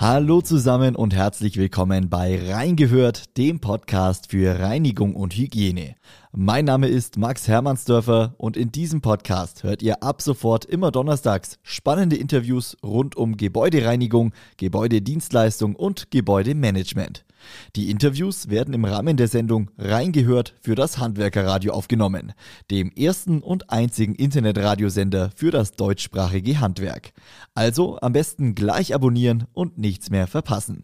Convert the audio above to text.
Hallo zusammen und herzlich willkommen bei Reingehört, dem Podcast für Reinigung und Hygiene. Mein Name ist Max Hermannsdörfer und in diesem Podcast hört ihr ab sofort immer donnerstags spannende Interviews rund um Gebäudereinigung, Gebäudedienstleistung und Gebäudemanagement. Die Interviews werden im Rahmen der Sendung Reingehört für das Handwerkerradio aufgenommen, dem ersten und einzigen Internetradiosender für das deutschsprachige Handwerk. Also am besten gleich abonnieren und nichts mehr verpassen.